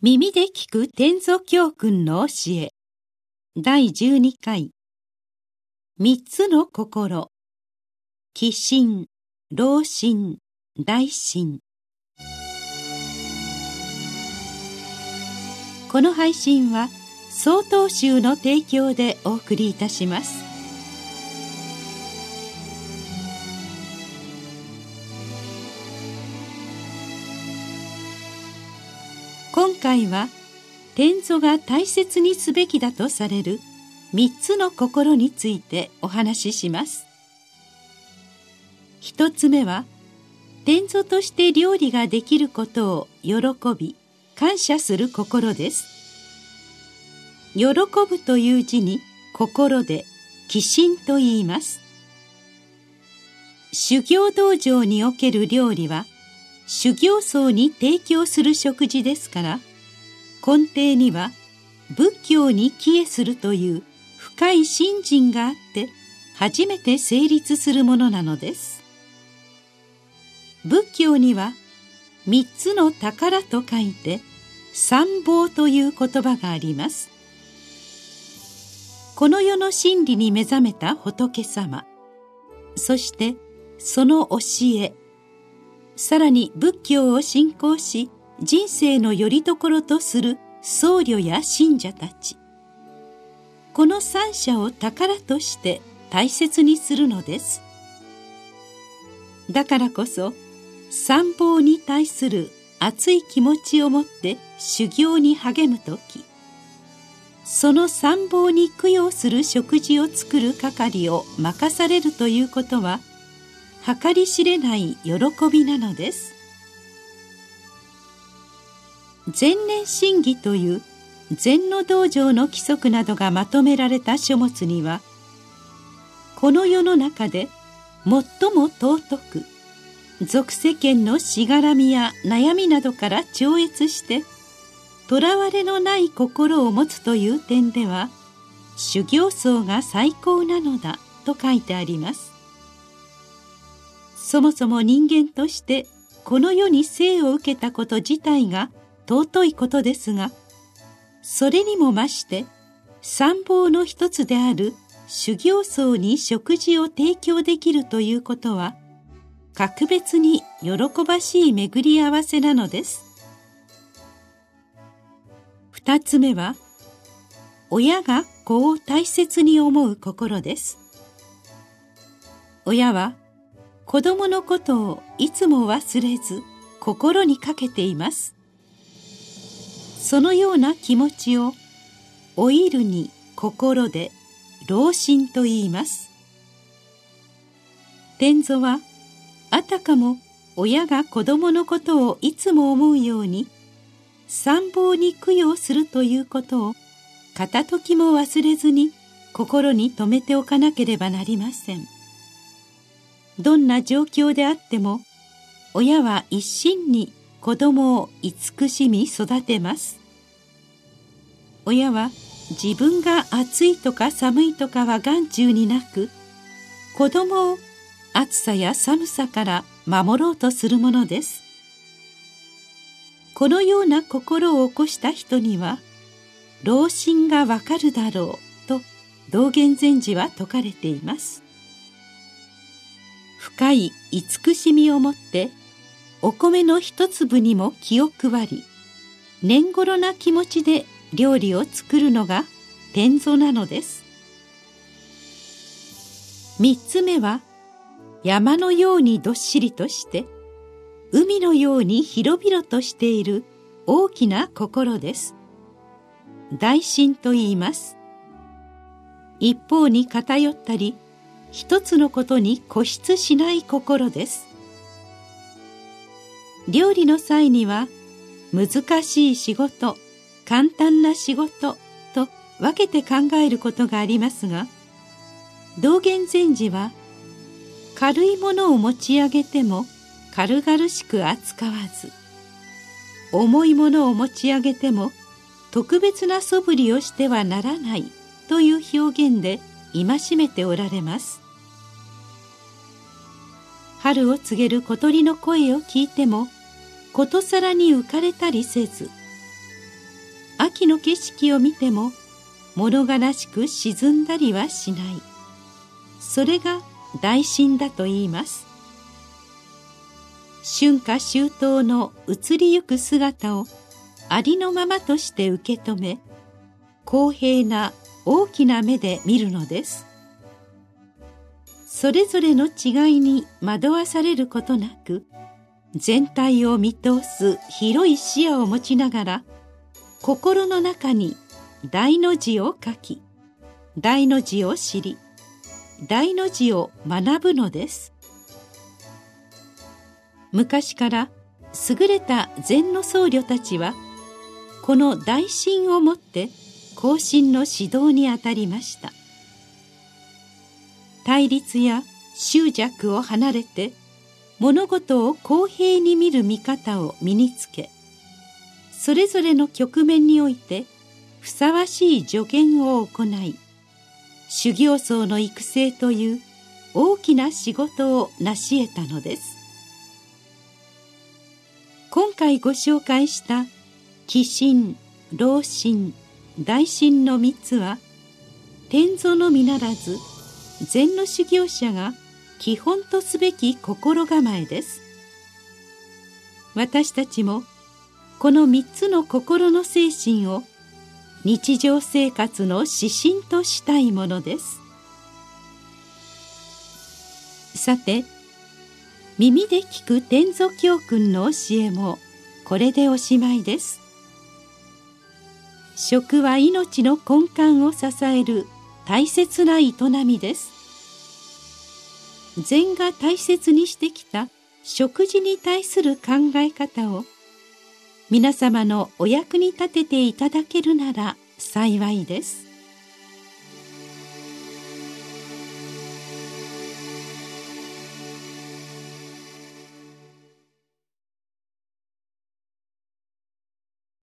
耳で聞く天祖教訓の教え。第12回。三つの心。寄心、老心、大心この配信は曹洞宗の提供でお送りいたします。今回は天祖が大切にすべきだとされる三つの心についてお話しします。一つ目は天祖として料理ができることを喜び感謝する心です。喜ぶという字に心で寄心と言います。修行道場における料理は修行僧に提供する食事ですから根底には仏教に帰依するという深い信心があって初めて成立するものなのです。仏教には三つの宝と書いて三宝という言葉があります。この世の真理に目覚めた仏様そしてその教えさらに仏教を信仰し人生の拠り所とする僧侶や信者たち。この三者を宝として大切にするのです。だからこそ参謀に対する熱い気持ちを持って修行に励む時その参謀に供養する食事を作る係を任されるということは計り知れない喜びなのです。前年審議という禅の道場の規則などがまとめられた書物にはこの世の中で最も尊く俗世間のしがらみや悩みなどから超越してとらわれのない心を持つという点では修行僧が最高なのだと書いてあります。そもそも人間としてこの世に生を受けたこと自体が尊いことですがそれにも増して参謀の一つである修行僧に食事を提供できるということは格別に喜ばしい巡り合わせなのです。二つ目は親が子を大切に思う心です。親は子供のことをいつも忘れず心にかけています。そのような気持ちを老いるに心で老心と言います。天祖はあたかも親が子供のことをいつも思うように参謀に供養するということを片時も忘れずに心に留めておかなければなりません。どんな状況であっても親は一心に子供を慈しみ育てます。親は自分が暑いとか寒いとかは眼中になく子供を暑さや寒さから守ろうとするものです。このような心を起こした人には老心がわかるだろうと道元禅師は説かれています。深い慈しみをもってお米の一粒にも気を配り年頃な気持ちで料理を作るのが天祖なのです。三つ目は山のようにどっしりとして海のように広々としている大きな心です。大心と言います。一方に偏ったり一つのことに固執しない心です。料理の際には難しい仕事簡単な仕事と分けて考えることがありますが道元禅師は軽いものを持ち上げても軽々しく扱わず重いものを持ち上げても特別な素振りをしてはならないという表現で戒めておられます。春を告げる小鳥の声を聞いてもことさらに浮かれたりせず秋の景色を見ても物悲しく沈んだりはしない。それが大心だと言います。春夏秋冬の移りゆく姿をありのままとして受け止め公平な大きな目で見るのです。それぞれの違いに惑わされることなく全体を見通す広い視野を持ちながら心の中に大の字を書き大の字を知り大の字を学ぶのです。昔から優れた禅の僧侶たちはこの大心をもって後進の指導にあたりました。対立や執着を離れて物事を公平に見る見方を身につけそれぞれの局面においてふさわしい助言を行い修行僧の育成という大きな仕事を成し得たのです。今回ご紹介した寄進老心大心の3つは天蔵のみならず禅の修行者が基本とすべき心構えです。私たちもこの3つの心の精神を日常生活の指針としたいものです。さて耳で聞く天蔵教訓の教えもこれでおしまいです。食は命の根幹を支える大切な営みです。禅が大切にしてきた食事に対する考え方を皆様のお役に立てていただけるなら幸いです。